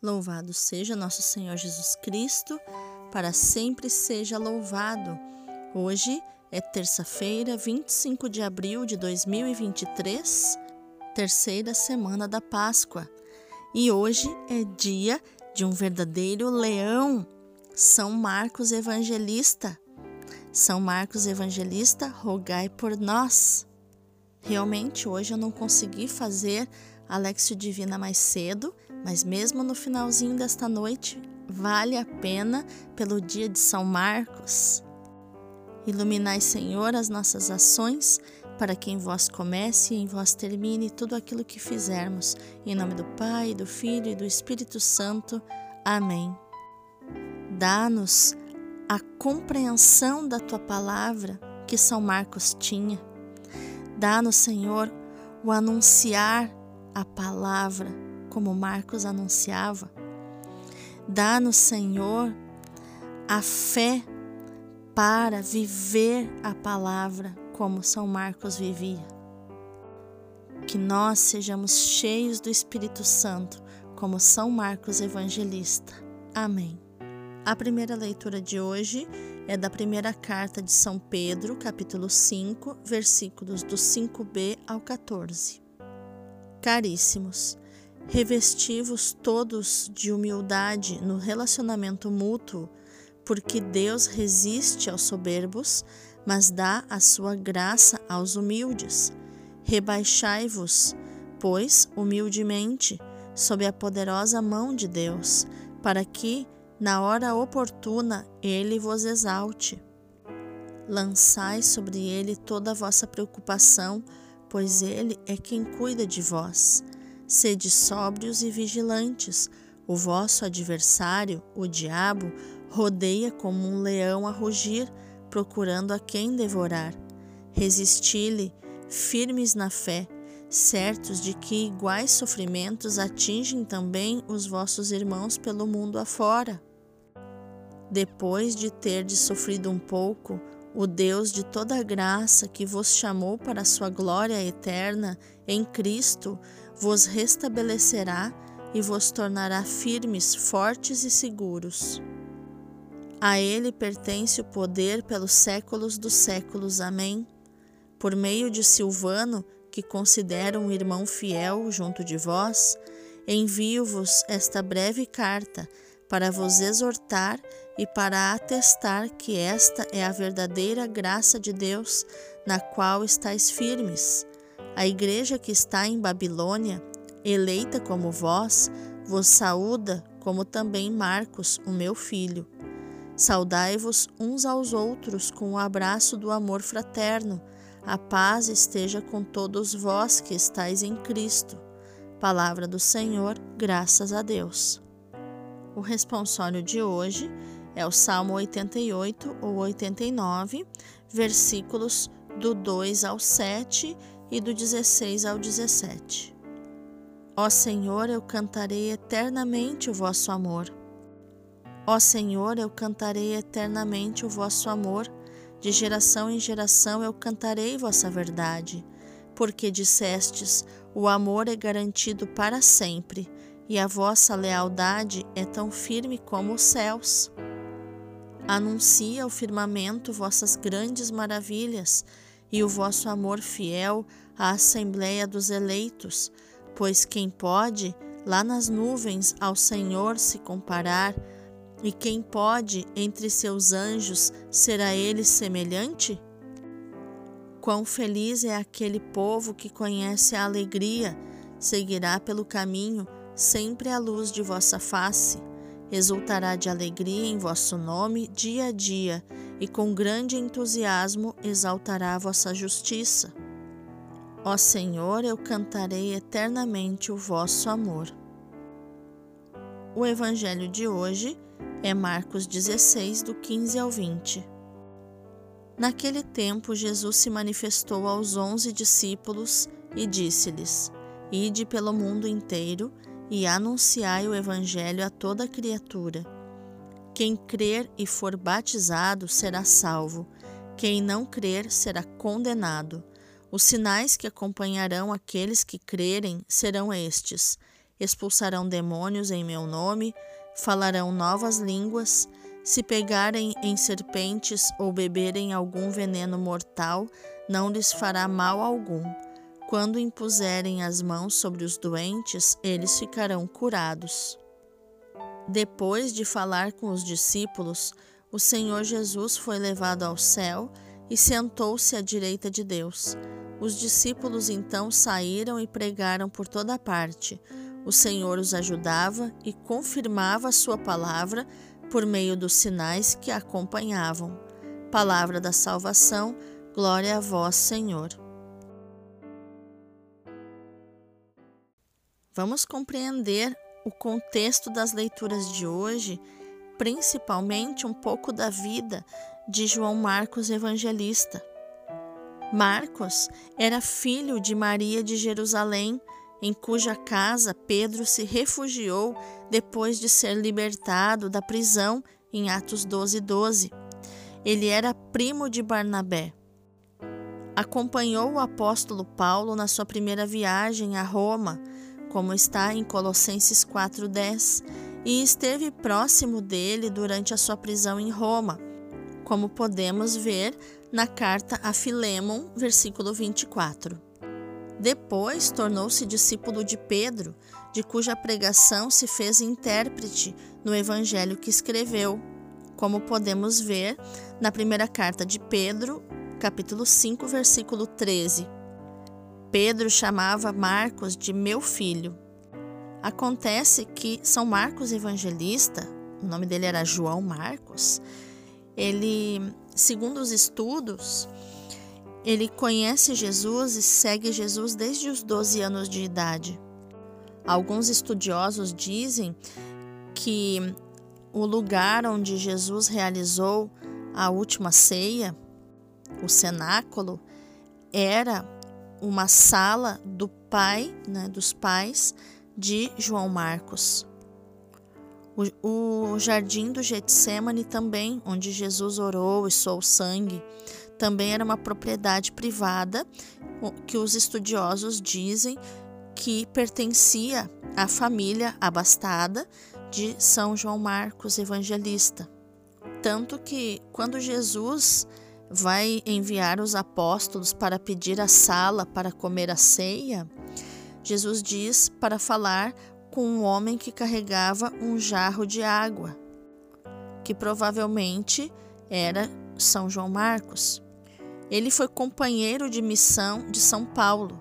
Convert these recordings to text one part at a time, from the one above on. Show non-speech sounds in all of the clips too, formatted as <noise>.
Louvado seja nosso Senhor Jesus Cristo, para sempre seja louvado. Hoje é terça-feira, 25 de abril de 2023, terceira semana da Páscoa. E hoje é dia de um verdadeiro leão, São Marcos Evangelista. São Marcos Evangelista, rogai por nós. Realmente hoje eu não consegui fazer Alexio Divina mais cedo, mas mesmo no finalzinho desta noite, vale a pena pelo dia de São Marcos. Iluminai, Senhor, as nossas ações, para que em vós comece e em vós termine tudo aquilo que fizermos. Em nome do Pai, do Filho e do Espírito Santo. Amém. Dá-nos a compreensão da tua palavra que São Marcos tinha. Dá-nos, Senhor, o anunciar a palavra, como Marcos anunciava. Dá-nos, Senhor, a fé para viver a palavra como São Marcos vivia. Que nós sejamos cheios do Espírito Santo, como São Marcos Evangelista. Amém. A primeira leitura de hoje é da primeira carta de São Pedro, capítulo 5, versículos do 5b ao 14. Caríssimos, revestivos todos de humildade no relacionamento mútuo, porque Deus resiste aos soberbos, mas dá a sua graça aos humildes. Rebaixai-vos, pois, humildemente, sob a poderosa mão de Deus, para que, na hora oportuna, ele vos exalte. Lançai sobre ele toda a vossa preocupação, pois ele é quem cuida de vós. Sede sóbrios e vigilantes. O vosso adversário, o diabo, rodeia como um leão a rugir, procurando a quem devorar. Resisti-lhe, firmes na fé, certos de que iguais sofrimentos atingem também os vossos irmãos pelo mundo afora. Depois de terdes sofrido um pouco, o Deus de toda graça que vos chamou para a sua glória eterna em Cristo vos restabelecerá e vos tornará firmes, fortes e seguros. A Ele pertence o poder pelos séculos dos séculos. Amém. Por meio de Silvano, que considero um irmão fiel junto de vós, envio-vos esta breve carta para vos exortar e para atestar que esta é a verdadeira graça de Deus, na qual estáis firmes. A igreja que está em Babilônia, eleita como vós, vos saúda, como também Marcos, o meu filho. Saudai-vos uns aos outros com o abraço do amor fraterno. A paz esteja com todos vós que estáis em Cristo. Palavra do Senhor, graças a Deus. O responsório de hoje é o Salmo 88 ou 89, versículos do 2 ao 7 e do 16 ao 17. Ó Senhor, eu cantarei eternamente o vosso amor. Ó Senhor, eu cantarei eternamente o vosso amor. De geração em geração eu cantarei vossa verdade, porque dissestes: o amor é garantido para sempre e a vossa lealdade é tão firme como os céus. Anuncia ao firmamento vossas grandes maravilhas e o vosso amor fiel à assembleia dos eleitos, pois quem pode, lá nas nuvens, ao Senhor se comparar, e quem pode, entre seus anjos, ser a ele semelhante? Quão feliz é aquele povo que conhece a alegria, seguirá pelo caminho sempre à luz de vossa face, exultará de alegria em vosso nome dia a dia, e com grande entusiasmo exaltará a vossa justiça. Ó Senhor, eu cantarei eternamente o vosso amor. O evangelho de hoje é Marcos 16, do 15 ao 20. Naquele tempo, Jesus se manifestou aos onze discípulos e disse-lhes: Ide pelo mundo inteiro e anunciai o Evangelho a toda criatura. Quem crer e for batizado será salvo, quem não crer será condenado. Os sinais que acompanharão aqueles que crerem serão estes: expulsarão demônios em meu nome, falarão novas línguas, se pegarem em serpentes ou beberem algum veneno mortal, não lhes fará mal algum. Quando impuserem as mãos sobre os doentes, eles ficarão curados. Depois de falar com os discípulos, o Senhor Jesus foi levado ao céu e sentou-se à direita de Deus. Os discípulos então saíram e pregaram por toda parte. O Senhor os ajudava e confirmava a sua palavra por meio dos sinais que a acompanhavam. Palavra da salvação, glória a vós, Senhor. Vamos compreender o contexto das leituras de hoje, principalmente um pouco da vida de João Marcos Evangelista. Marcos era filho de Maria de Jerusalém, em cuja casa Pedro se refugiou depois de ser libertado da prisão em Atos 12, 12. Ele era primo de Barnabé. Acompanhou o apóstolo Paulo na sua primeira viagem a Roma, como está em Colossenses 4:10, e esteve próximo dele durante a sua prisão em Roma, como podemos ver na carta a Filemon, versículo 24. Depois tornou-se discípulo de Pedro, de cuja pregação se fez intérprete no evangelho que escreveu, como podemos ver na primeira carta de Pedro, capítulo 5, versículo 13. Pedro chamava Marcos de meu filho. Acontece que São Marcos Evangelista, o nome dele era João Marcos, ele, segundo os estudos, ele conhece Jesus e segue Jesus desde os 12 anos de idade. Alguns estudiosos dizem que o lugar onde Jesus realizou a última ceia, o cenáculo, era uma sala do pai, né, dos pais de João Marcos. O, o jardim do Getsemane também, onde Jesus orou e soou sangue, também era uma propriedade privada que os estudiosos dizem que pertencia à família abastada de São João Marcos Evangelista. Tanto que quando Jesus vai enviar os apóstolos para pedir a sala para comer a ceia, Jesus diz para falar com um homem que carregava um jarro de água, que provavelmente era São João Marcos. Ele foi companheiro de missão de São Paulo,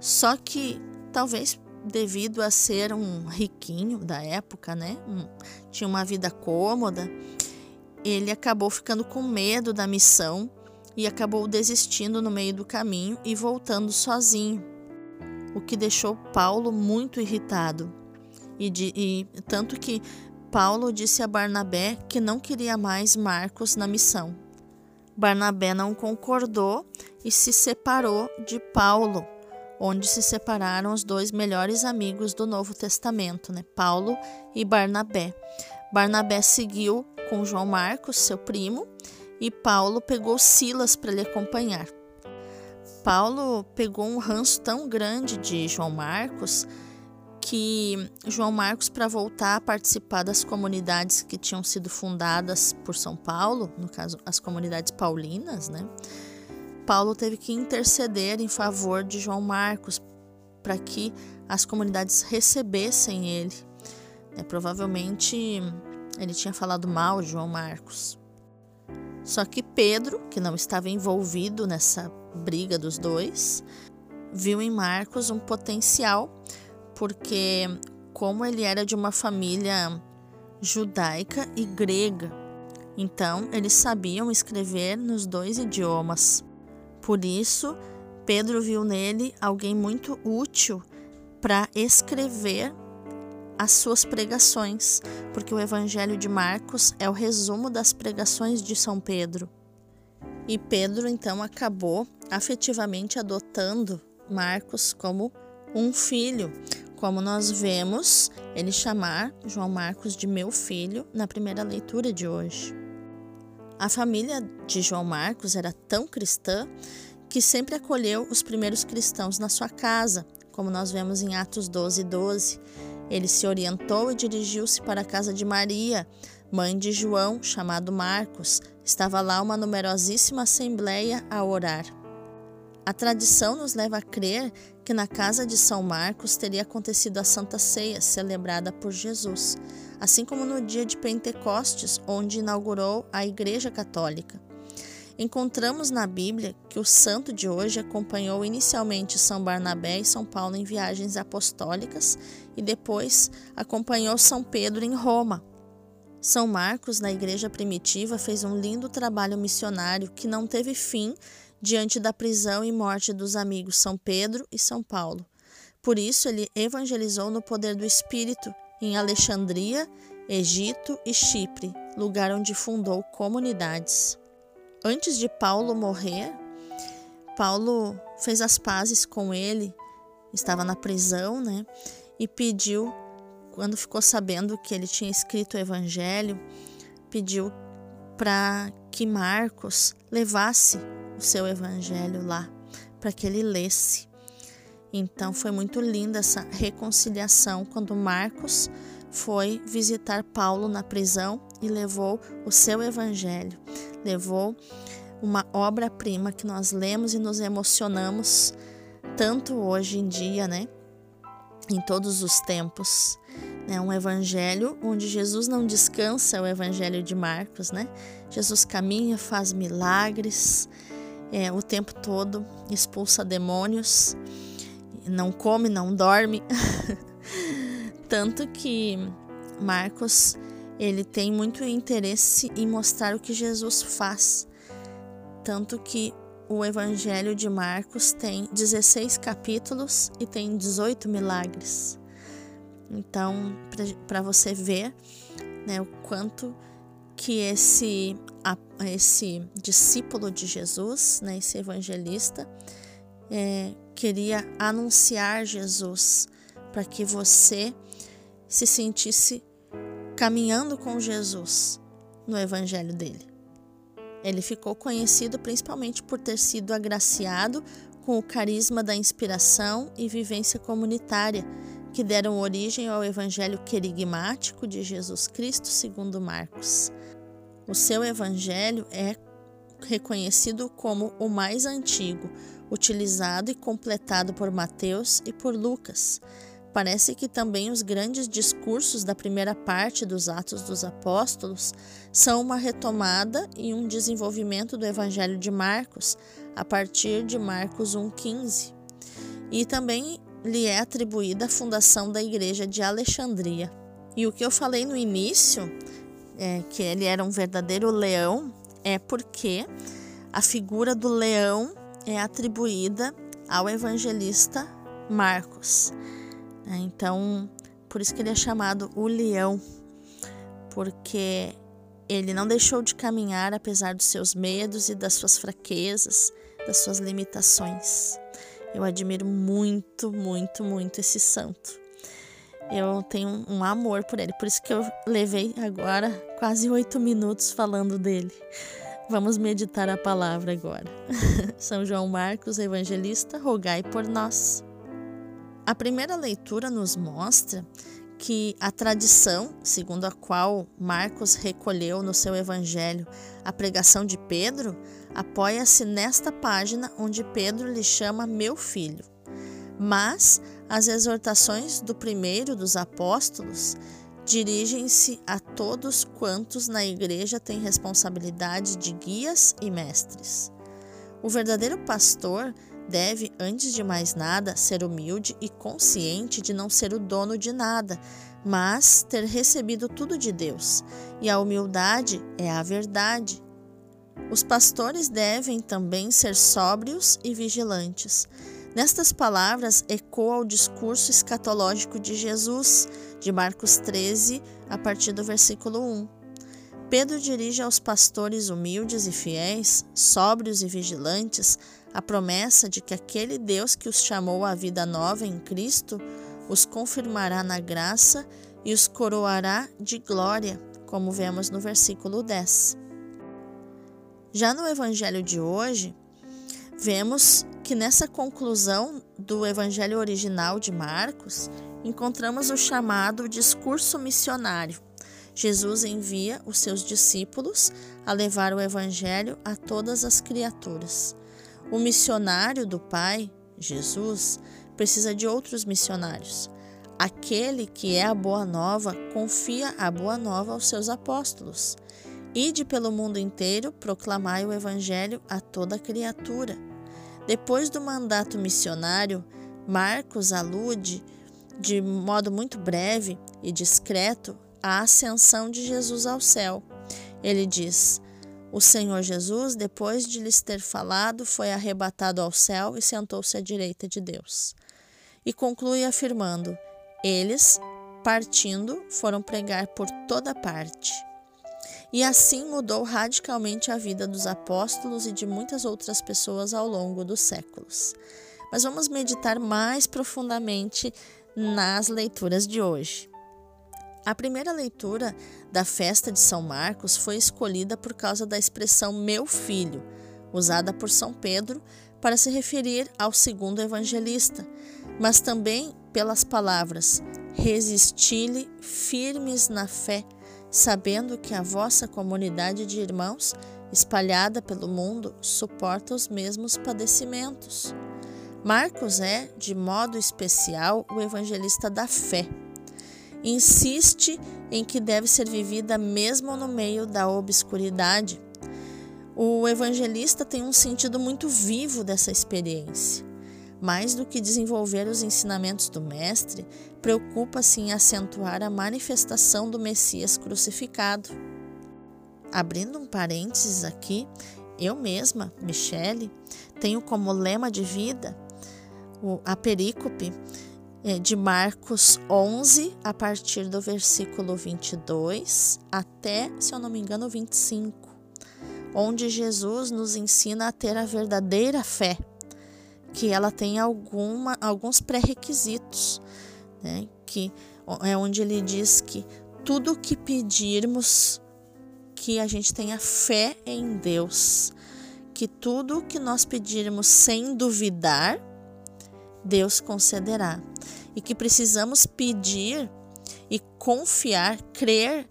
só que talvez devido a ser um riquinho da época, né? Um, tinha uma vida cômoda, ele acabou ficando com medo da missão e acabou desistindo no meio do caminho e voltando sozinho, o que deixou Paulo muito irritado. E, de, e tanto que Paulo disse a Barnabé que não queria mais Marcos na missão. Barnabé não concordou e se separou de Paulo, onde se separaram os dois melhores amigos do Novo Testamento, né? Paulo e Barnabé. Barnabé seguiu com João Marcos, seu primo, e Paulo pegou Silas para lhe acompanhar. Paulo pegou um ranço tão grande de João Marcos que João Marcos, para voltar a participar das comunidades que tinham sido fundadas por São Paulo, no caso as comunidades paulinas, né? Paulo teve que interceder em favor de João Marcos para que as comunidades recebessem ele. É, provavelmente ele tinha falado mal de João Marcos. Só que Pedro, que não estava envolvido nessa briga dos dois, viu em Marcos um potencial porque como ele era de uma família judaica e grega, então eles sabiam escrever nos dois idiomas. Por isso, Pedro viu nele alguém muito útil para escrever as suas pregações, porque o Evangelho de Marcos é o resumo das pregações de São Pedro. E Pedro então acabou afetivamente adotando Marcos como um filho, como nós vemos ele chamar João Marcos de meu filho na primeira leitura de hoje. A família de João Marcos era tão cristã que sempre acolheu os primeiros cristãos na sua casa, como nós vemos em Atos 12, 12. Ele se orientou e dirigiu-se para a casa de Maria, mãe de João, chamado Marcos. Estava lá uma numerosíssima assembleia a orar. A tradição nos leva a crer que na casa de São Marcos teria acontecido a Santa Ceia, celebrada por Jesus, assim como no dia de Pentecostes, onde inaugurou a Igreja Católica. Encontramos na Bíblia que o santo de hoje acompanhou inicialmente São Barnabé e São Paulo em viagens apostólicas e depois acompanhou São Pedro em Roma. São Marcos, na igreja primitiva, fez um lindo trabalho missionário que não teve fim diante da prisão e morte dos amigos São Pedro e São Paulo. Por isso, ele evangelizou no poder do Espírito em Alexandria, Egito e Chipre, lugar onde fundou comunidades. Antes de Paulo morrer, Paulo fez as pazes com ele, estava na prisão, né? E pediu, quando ficou sabendo que ele tinha escrito o evangelho, pediu para que Marcos levasse o seu evangelho lá, para que ele lesse. Então foi muito linda essa reconciliação quando Marcos foi visitar Paulo na prisão e levou o seu evangelho levou uma obra-prima que nós lemos e nos emocionamos tanto hoje em dia, né? Em todos os tempos. É um evangelho onde Jesus não descansa, é o evangelho de Marcos, né? Jesus caminha, faz milagres é, o tempo todo, expulsa demônios, não come, não dorme. <laughs> Tanto que Marcos ele tem muito interesse em mostrar o que Jesus faz. Tanto que o Evangelho de Marcos tem 16 capítulos e tem 18 milagres. Então, para você ver né, o quanto que esse, esse discípulo de Jesus, né, esse evangelista, é, queria anunciar Jesus para que você se sentisse caminhando com Jesus no evangelho dele. Ele ficou conhecido principalmente por ter sido agraciado com o carisma da inspiração e vivência comunitária que deram origem ao evangelho querigmático de Jesus Cristo segundo Marcos. O seu evangelho é reconhecido como o mais antigo, utilizado e completado por Mateus e por Lucas. Parece que também os grandes discursos da primeira parte dos Atos dos Apóstolos são uma retomada e um desenvolvimento do Evangelho de Marcos, a partir de Marcos 1,15. E também lhe é atribuída a fundação da Igreja de Alexandria. E o que eu falei no início, é, que ele era um verdadeiro leão, é porque a figura do leão é atribuída ao evangelista Marcos. É, então, por isso que ele é chamado o leão, porque ele não deixou de caminhar apesar dos seus medos e das suas fraquezas, das suas limitações. Eu admiro muito, muito, muito esse santo. Eu tenho um amor por ele, por isso que eu levei agora quase oito minutos falando dele. Vamos meditar a palavra agora. <laughs> São João Marcos, evangelista, rogai por nós. A primeira leitura nos mostra que a tradição, segundo a qual Marcos recolheu no seu evangelho a pregação de Pedro, apoia-se nesta página onde Pedro lhe chama meu filho. Mas as exortações do primeiro dos apóstolos dirigem-se a todos quantos na igreja têm responsabilidade de guias e mestres. O verdadeiro pastor deve, antes de mais nada, ser humilde e consciente de não ser o dono de nada, mas ter recebido tudo de Deus. E a humildade é a verdade. Os pastores devem também ser sóbrios e vigilantes. Nestas palavras ecoa o discurso escatológico de Jesus, de Marcos 13, a partir do versículo 1. Pedro dirige aos pastores humildes e fiéis, sóbrios e vigilantes, a promessa de que aquele Deus que os chamou à vida nova em Cristo os confirmará na graça e os coroará de glória, como vemos no versículo 10. Já no evangelho de hoje, vemos que nessa conclusão do evangelho original de Marcos, encontramos o chamado discurso missionário. Jesus envia os seus discípulos a levar o evangelho a todas as criaturas. O missionário do Pai, Jesus, precisa de outros missionários. Aquele que é a boa nova confia a boa nova aos seus apóstolos. Ide pelo mundo inteiro, proclamai o evangelho a toda criatura. Depois do mandato missionário, Marcos alude de modo muito breve e discreto à ascensão de Jesus ao céu. Ele diz: O Senhor Jesus, depois de lhes ter falado, foi arrebatado ao céu e sentou-se à direita de Deus. E conclui afirmando: eles, partindo, foram pregar por toda parte. E assim mudou radicalmente a vida dos apóstolos e de muitas outras pessoas ao longo dos séculos. Mas vamos meditar mais profundamente nas leituras de hoje. A primeira leitura da festa de São Marcos foi escolhida por causa da expressão meu filho, usada por São Pedro para se referir ao segundo evangelista, mas também pelas palavras: Resisti-lhe firmes na fé, sabendo que a vossa comunidade de irmãos, espalhada pelo mundo, suporta os mesmos padecimentos. Marcos é, de modo especial, o evangelista da fé. Insiste em que deve ser vivida mesmo no meio da obscuridade. O evangelista tem um sentido muito vivo dessa experiência. Mais do que desenvolver os ensinamentos do Mestre, preocupa-se em acentuar a manifestação do Messias crucificado. Abrindo um parênteses aqui, eu mesma, Michele, tenho como lema de vida a perícope de Marcos 11, a partir do versículo 22 até, se eu não me engano, 25, onde Jesus nos ensina a ter a verdadeira fé que ela tem alguma, alguns pré-requisitos, né? que é onde ele diz que tudo que pedirmos, que a gente tenha fé em Deus, que tudo que nós pedirmos sem duvidar, Deus concederá, e que precisamos pedir e confiar, crer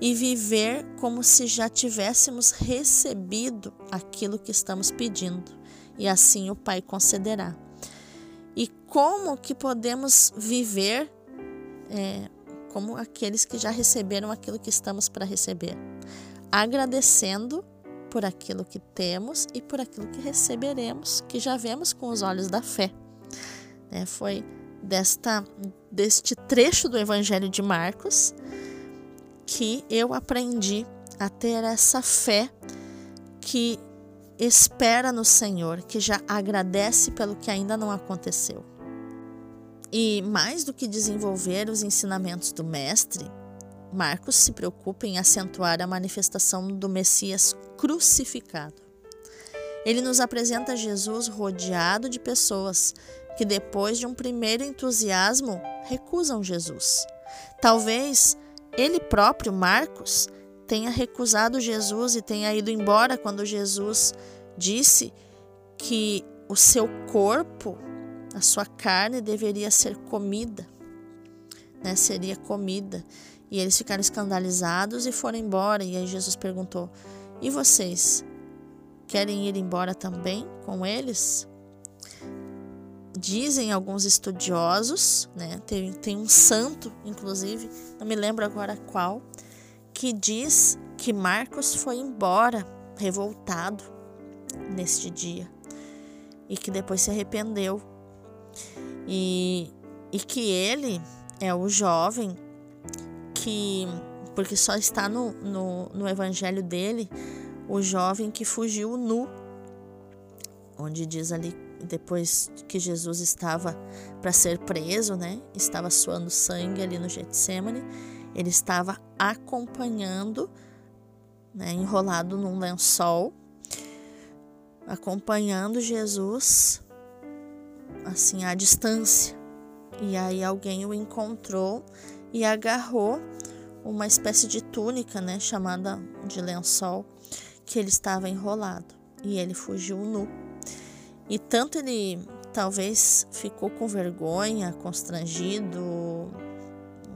e viver como se já tivéssemos recebido aquilo que estamos pedindo e assim o Pai concederá. E como que podemos viver é, como aqueles que já receberam aquilo que estamos para receber? Agradecendo por aquilo que temos e por aquilo que receberemos, que já vemos com os olhos da fé. É, foi desta, deste trecho do Evangelho de Marcos que eu aprendi a ter essa fé que espera no Senhor, que já agradece pelo que ainda não aconteceu. E mais do que desenvolver os ensinamentos do Mestre, Marcos se preocupa em acentuar a manifestação do Messias crucificado. Ele nos apresenta Jesus rodeado de pessoas que, depois de um primeiro entusiasmo, recusam Jesus. Talvez ele próprio, Marcos, tenha recusado Jesus e tenha ido embora quando Jesus disse que o seu corpo, a sua carne deveria ser comida, né? Seria comida. E eles ficaram escandalizados e foram embora. E aí Jesus perguntou: "E vocês querem ir embora também com eles?" Dizem alguns estudiosos, né? Tem, tem um santo, inclusive, não me lembro agora qual, que diz que Marcos foi embora revoltado neste dia e que depois se arrependeu. E, e que ele é o jovem que, porque só está no, no, no evangelho dele, o jovem que fugiu nu, onde diz ali depois que Jesus estava para ser preso, né? Estava suando sangue ali no Getsemane ele estava acompanhando, né, enrolado num lençol, acompanhando Jesus, assim, à distância. E aí alguém o encontrou e agarrou uma espécie de túnica, né, chamada de lençol, que ele estava enrolado. E ele fugiu nu. E tanto ele talvez ficou com vergonha, constrangido,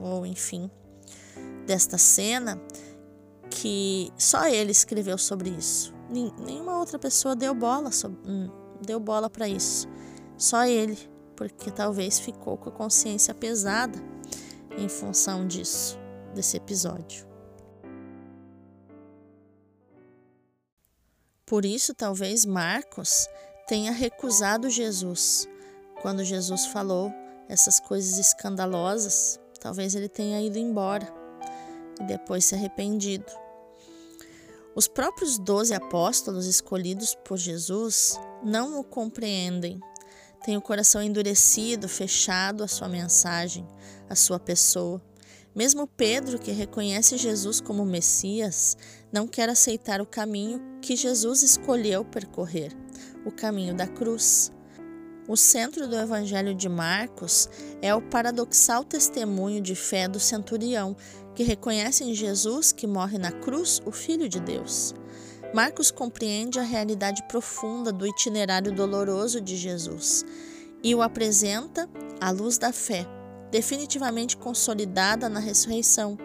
ou enfim, desta cena, que só ele escreveu sobre isso. Nenhuma outra pessoa deu bola, hum, deu bola para isso. Só ele, porque talvez ficou com a consciência pesada em função disso, desse episódio. Por isso, talvez Marcos tenha recusado Jesus quando Jesus falou essas coisas escandalosas. Talvez ele tenha ido embora e depois se arrependido. Os próprios doze apóstolos escolhidos por Jesus não o compreendem. Têm o coração endurecido, fechado à sua mensagem, à sua pessoa. Mesmo Pedro, que reconhece Jesus como Messias, não quer aceitar o caminho que Jesus escolheu percorrer o caminho da cruz. O centro do Evangelho de Marcos é o paradoxal testemunho de fé do centurião, que reconhece em Jesus, que morre na cruz, o Filho de Deus. Marcos compreende a realidade profunda do itinerário doloroso de Jesus e o apresenta à luz da fé, definitivamente consolidada na ressurreição.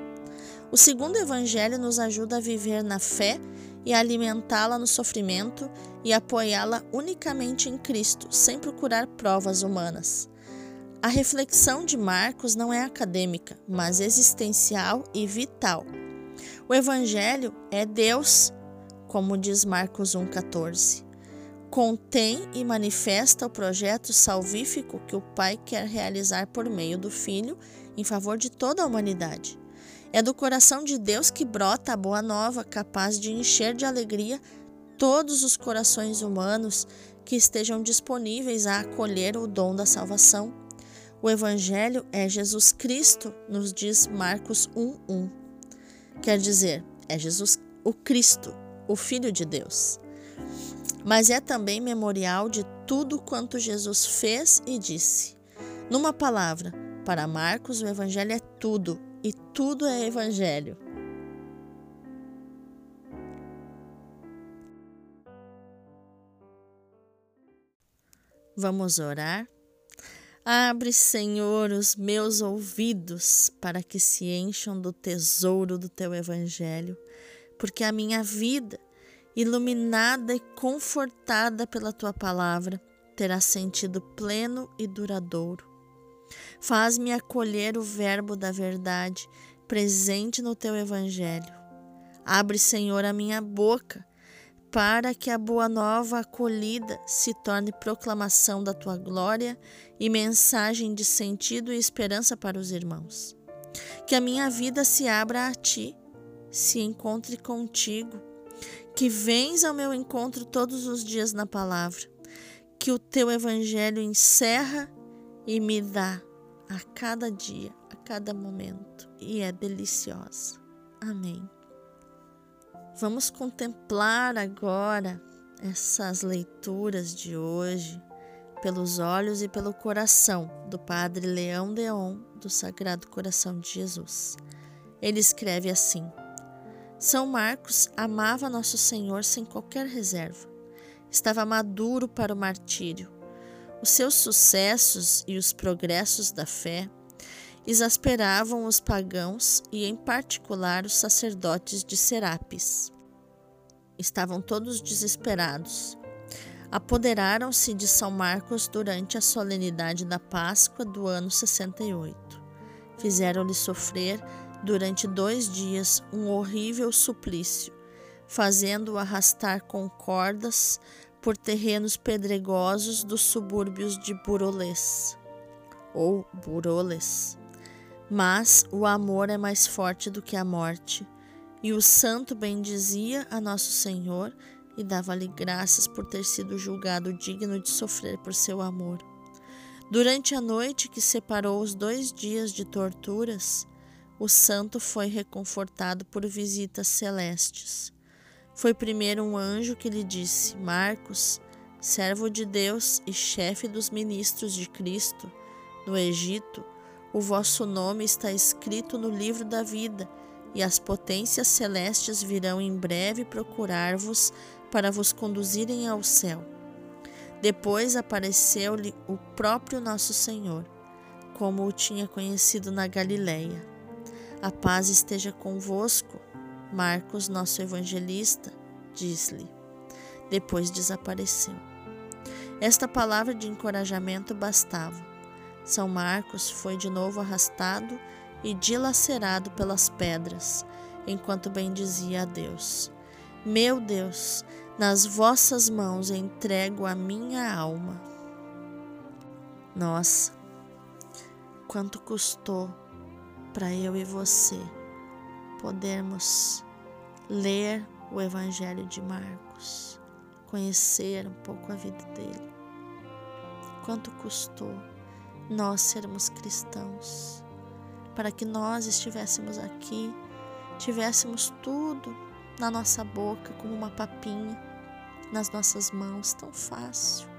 O segundo evangelho nos ajuda a viver na fé e alimentá-la no sofrimento e apoiá-la unicamente em Cristo, sem procurar provas humanas. A reflexão de Marcos não é acadêmica, mas existencial e vital. O Evangelho é Deus, como diz Marcos 1,14. Contém e manifesta o projeto salvífico que o Pai quer realizar por meio do Filho em favor de toda a humanidade. É do coração de Deus que brota a boa nova, capaz de encher de alegria todos os corações humanos que estejam disponíveis a acolher o dom da salvação. O Evangelho é Jesus Cristo, nos diz Marcos 1:1. Quer dizer, é Jesus o Cristo, o Filho de Deus. Mas é também memorial de tudo quanto Jesus fez e disse. Numa palavra, para Marcos, o Evangelho é tudo, e tudo é evangelho. Vamos orar? Abre, Senhor, os meus ouvidos para que se encham do tesouro do teu evangelho, porque a minha vida, iluminada e confortada pela tua palavra, terá sentido pleno e duradouro. Faz-me acolher o Verbo da verdade presente no teu Evangelho. Abre, Senhor, a minha boca para que a boa nova acolhida se torne proclamação da tua glória e mensagem de sentido e esperança para os irmãos. Que a minha vida se abra a ti, se encontre contigo, que vens ao meu encontro todos os dias na palavra, que o teu evangelho encerra e me dá a cada dia, a cada momento, e é deliciosa. Amém. Vamos contemplar agora essas leituras de hoje pelos olhos e pelo coração do Padre Leão Deon do Sagrado Coração de Jesus. Ele escreve assim: São Marcos amava Nosso Senhor sem qualquer reserva. Estava maduro para o martírio os seus sucessos e os progressos da fé exasperavam os pagãos e, em particular, os sacerdotes de Serapis. Estavam todos desesperados. Apoderaram-se de São Marcos durante a solenidade da Páscoa do ano 68. Fizeram-lhe sofrer durante dois dias um horrível suplício, fazendo-o arrastar com cordas por terrenos pedregosos dos subúrbios de Burolês ou Buroles. Mas o amor é mais forte do que a morte, e o santo bendizia a Nosso Senhor e dava-lhe graças por ter sido julgado digno de sofrer por seu amor. Durante a noite que separou os dois dias de torturas, o santo foi reconfortado por visitas celestes. Foi primeiro um anjo que lhe disse: Marcos, servo de Deus e chefe dos ministros de Cristo, no Egito, o vosso nome está escrito no livro da vida, e as potências celestes virão em breve procurar-vos para vos conduzirem ao céu. Depois apareceu-lhe o próprio nosso Senhor, como o tinha conhecido na Galileia. A paz esteja convosco, Marcos, nosso evangelista, diz-lhe. Depois desapareceu. Esta palavra de encorajamento bastava. São Marcos foi de novo arrastado e dilacerado pelas pedras, enquanto bendizia a Deus. Meu Deus, nas vossas mãos entrego a minha alma. Nossa, quanto custou para eu e você podermos ler o Evangelho de Marcos, conhecer um pouco a vida dele. Quanto custou nós sermos cristãos, para que nós estivéssemos aqui, tivéssemos tudo na nossa boca como uma papinha nas nossas mãos tão fácil.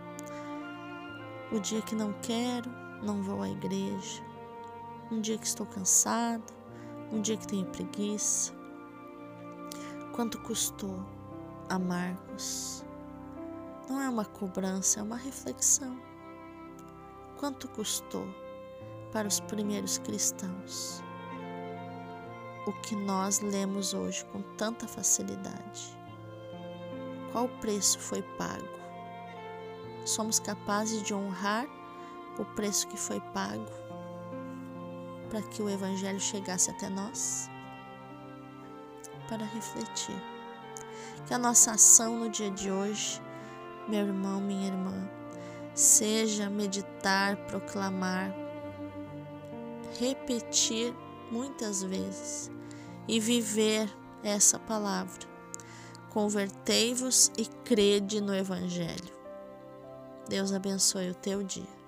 O dia que não quero, não vou à igreja. Um dia que estou cansado, um dia que tenho preguiça. Quanto custou a Marcos? Não é uma cobrança, é uma reflexão. Quanto custou para os primeiros cristãos? O que nós lemos hoje com tanta facilidade. Qual preço foi pago? Somos capazes de honrar o preço que foi pago para que o Evangelho chegasse até nós? Para refletir. Que a nossa ação no dia de hoje, meu irmão, minha irmã, seja meditar, proclamar, repetir muitas vezes e viver essa palavra Convertei-vos e crede no Evangelho. Deus abençoe o teu dia.